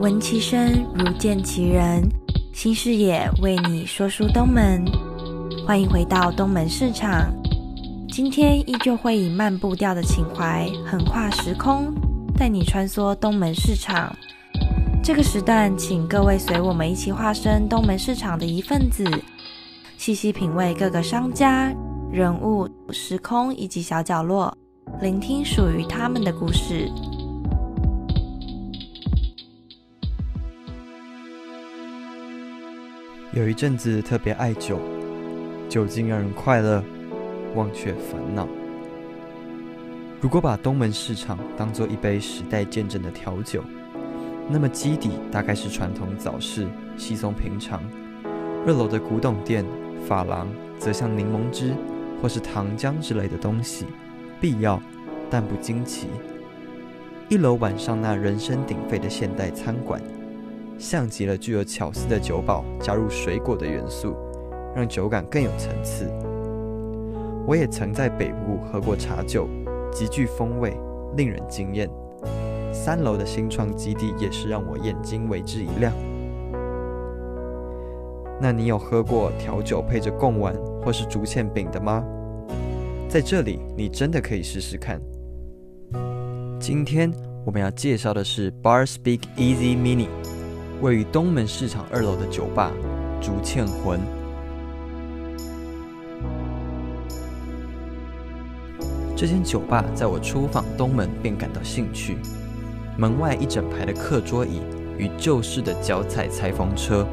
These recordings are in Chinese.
闻其声如见其人，新视野为你说书东门，欢迎回到东门市场。今天依旧会以慢步调的情怀，横跨时空，带你穿梭东门市场。这个时段，请各位随我们一起化身东门市场的一份子，细细品味各个商家、人物、时空以及小角落，聆听属于他们的故事。有一阵子特别爱酒，酒精让人快乐，忘却烦恼。如果把东门市场当做一杯时代见证的调酒，那么基底大概是传统早市，稀松平常；二楼的古董店、发廊则像柠檬汁或是糖浆之类的东西，必要但不惊奇。一楼晚上那人声鼎沸的现代餐馆。像极了具有巧思的酒保加入水果的元素，让酒感更有层次。我也曾在北部喝过茶酒，极具风味，令人惊艳。三楼的新创基地也是让我眼睛为之一亮。那你有喝过调酒配着贡丸或是竹签饼的吗？在这里，你真的可以试试看。今天我们要介绍的是 Bar Speak Easy Mini。位于东门市场二楼的酒吧“竹倩魂”，这间酒吧在我出访东门便感到兴趣。门外一整排的课桌椅与旧式的脚踩裁缝车，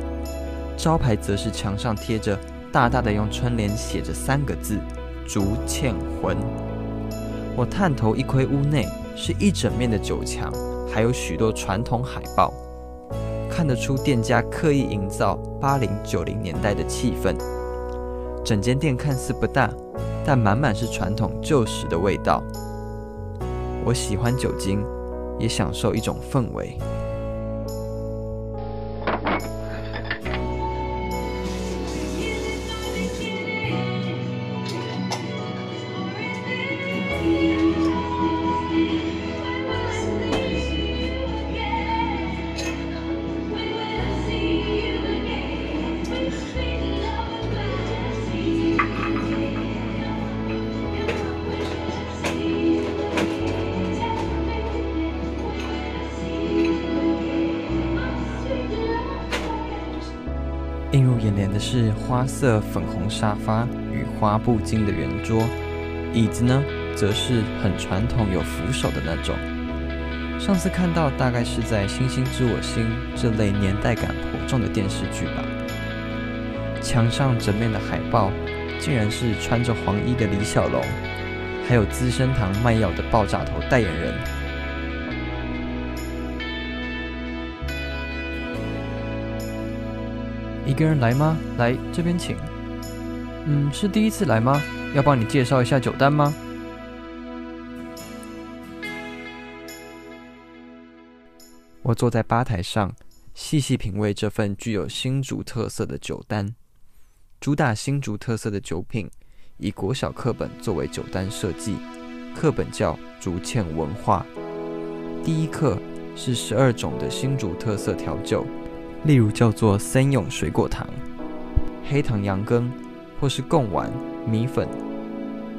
招牌则是墙上贴着大大的用春联写着三个字“竹倩魂”。我探头一窥，屋内是一整面的酒墙，还有许多传统海报。看得出店家刻意营造八零九零年代的气氛。整间店看似不大，但满满是传统旧时的味道。我喜欢酒精，也享受一种氛围。映入眼帘的是花色粉红沙发与花布巾的圆桌，椅子呢，则是很传统有扶手的那种。上次看到大概是在《星星知我心》这类年代感颇重的电视剧吧。墙上整面的海报，竟然是穿着黄衣的李小龙，还有资生堂卖药的爆炸头代言人。一个人来吗？来这边请。嗯，是第一次来吗？要帮你介绍一下酒单吗？我坐在吧台上，细细品味这份具有新竹特色的酒单。主打新竹特色的酒品，以国小课本作为酒单设计，课本叫《竹堑文化》。第一课是十二种的新竹特色调酒。例如叫做森永水果糖、黑糖羊羹，或是贡丸米粉，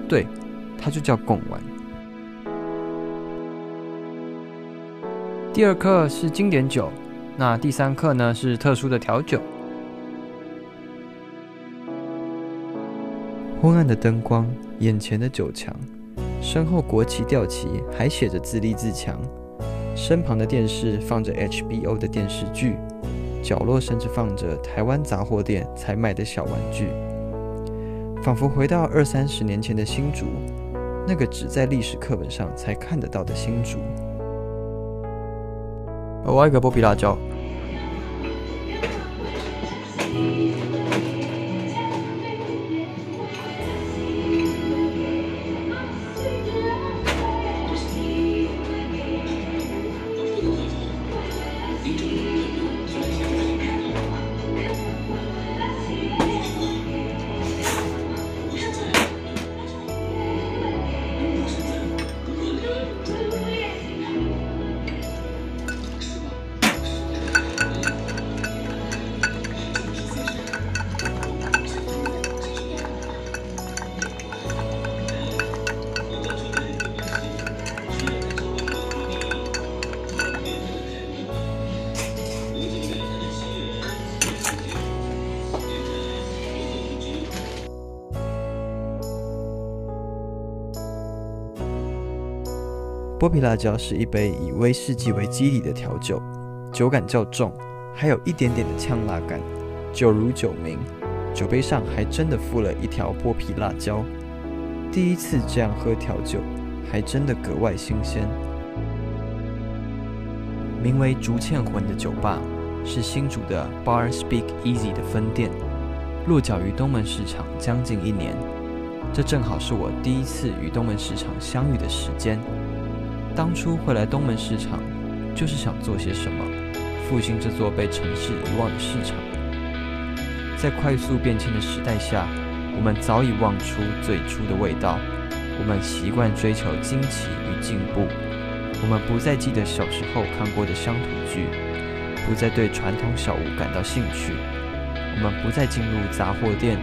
对，它就叫贡丸。第二课是经典酒，那第三课呢是特殊的调酒。昏暗的灯光，眼前的酒墙，身后国旗吊旗还写着自立自强，身旁的电视放着 HBO 的电视剧。角落甚至放着台湾杂货店才买的小玩具，仿佛回到二三十年前的新竹，那个只在历史课本上才看得到的新竹。我爱个波比辣椒。剥皮辣椒是一杯以威士忌为基底的调酒，酒感较重，还有一点点的呛辣感。酒如酒名，酒杯上还真的附了一条剥皮辣椒。第一次这样喝调酒，还真的格外新鲜。名为“竹堑魂”的酒吧，是新竹的 Bar Speak Easy 的分店，落脚于东门市场将近一年。这正好是我第一次与东门市场相遇的时间。当初会来东门市场，就是想做些什么，复兴这座被城市遗忘的市场。在快速变迁的时代下，我们早已忘出最初的味道。我们习惯追求惊奇与进步。我们不再记得小时候看过的乡土剧，不再对传统小物感到兴趣。我们不再进入杂货店，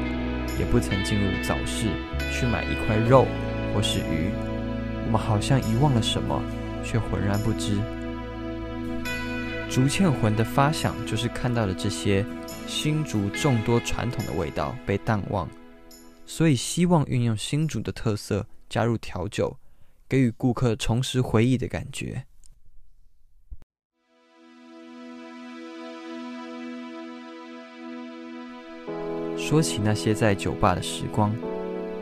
也不曾进入早市去买一块肉或是鱼。我们好像遗忘了什么，却浑然不知。竹堑魂的发想就是看到了这些。新竹众多传统的味道被淡忘，所以希望运用新竹的特色加入调酒，给予顾客重拾回忆的感觉。说起那些在酒吧的时光，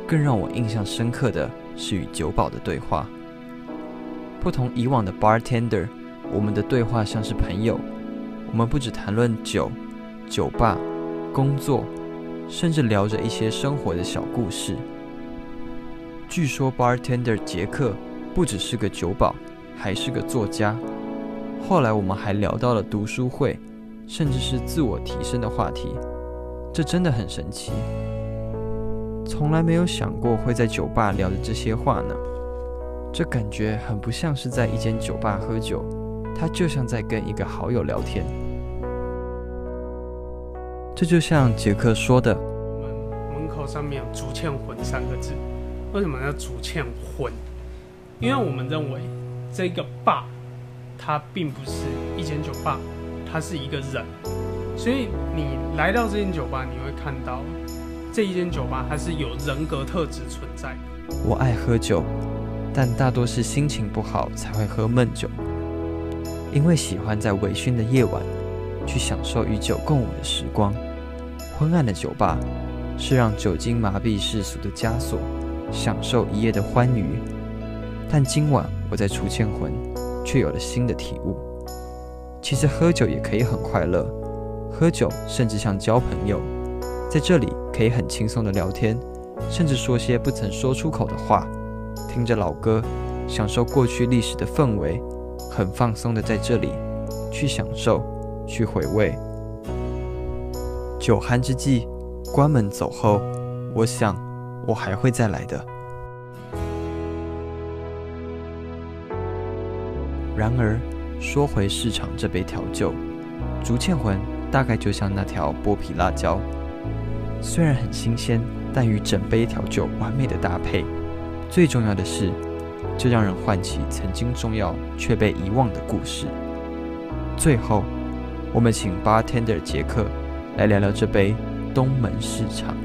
更让我印象深刻的是与酒保的对话。不同以往的 bartender，我们的对话像是朋友，我们不只谈论酒。酒吧、工作，甚至聊着一些生活的小故事。据说 bartender 杰克不只是个酒保，还是个作家。后来我们还聊到了读书会，甚至是自我提升的话题。这真的很神奇，从来没有想过会在酒吧聊的这些话呢。这感觉很不像是在一间酒吧喝酒，他就像在跟一个好友聊天。这就像杰克说的：“我们门口上面有‘竹堑魂’三个字，为什么叫‘竹堑魂’？因为我们认为这个坝它并不是一间酒吧，它是一个人。所以你来到这间酒吧，你会看到这一间酒吧它是有人格特质存在。我爱喝酒，但大多是心情不好才会喝闷酒，因为喜欢在微醺的夜晚。”去享受与酒共舞的时光。昏暗的酒吧是让酒精麻痹世俗的枷锁，享受一夜的欢愉。但今晚我在除千魂，却有了新的体悟。其实喝酒也可以很快乐，喝酒甚至像交朋友，在这里可以很轻松的聊天，甚至说些不曾说出口的话，听着老歌，享受过去历史的氛围，很放松的在这里去享受。去回味。酒酣之际，关门走后，我想我还会再来的。然而，说回市场这杯调酒，竹堑魂大概就像那条剥皮辣椒，虽然很新鲜，但与整杯调酒完美的搭配。最重要的是，这让人唤起曾经重要却被遗忘的故事。最后。我们请 bartender 杰克来聊聊这杯东门市场。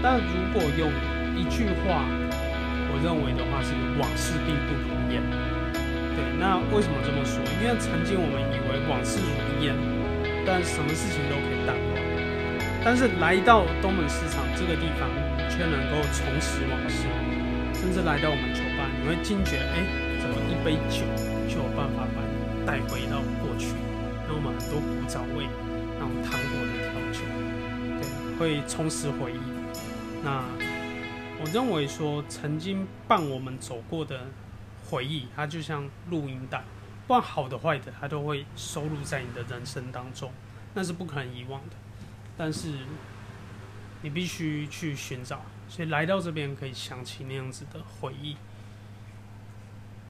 但如果用一句话，我认为的话是往事并不如烟。那为什么这么说？因为曾经我们以为往事如烟，但什么事情都可以淡忘。但是来到东门市场这个地方，却能够重拾往事，甚至来到我们酒吧，你会惊觉，哎。一杯酒就有办法把你带回到过去，那我们很多古早味，那种糖果的调酒，对，会充实回忆。那我认为说，曾经伴我们走过的回忆，它就像录音带，不管好的坏的，它都会收录在你的人生当中，那是不可能遗忘的。但是你必须去寻找，所以来到这边可以想起那样子的回忆。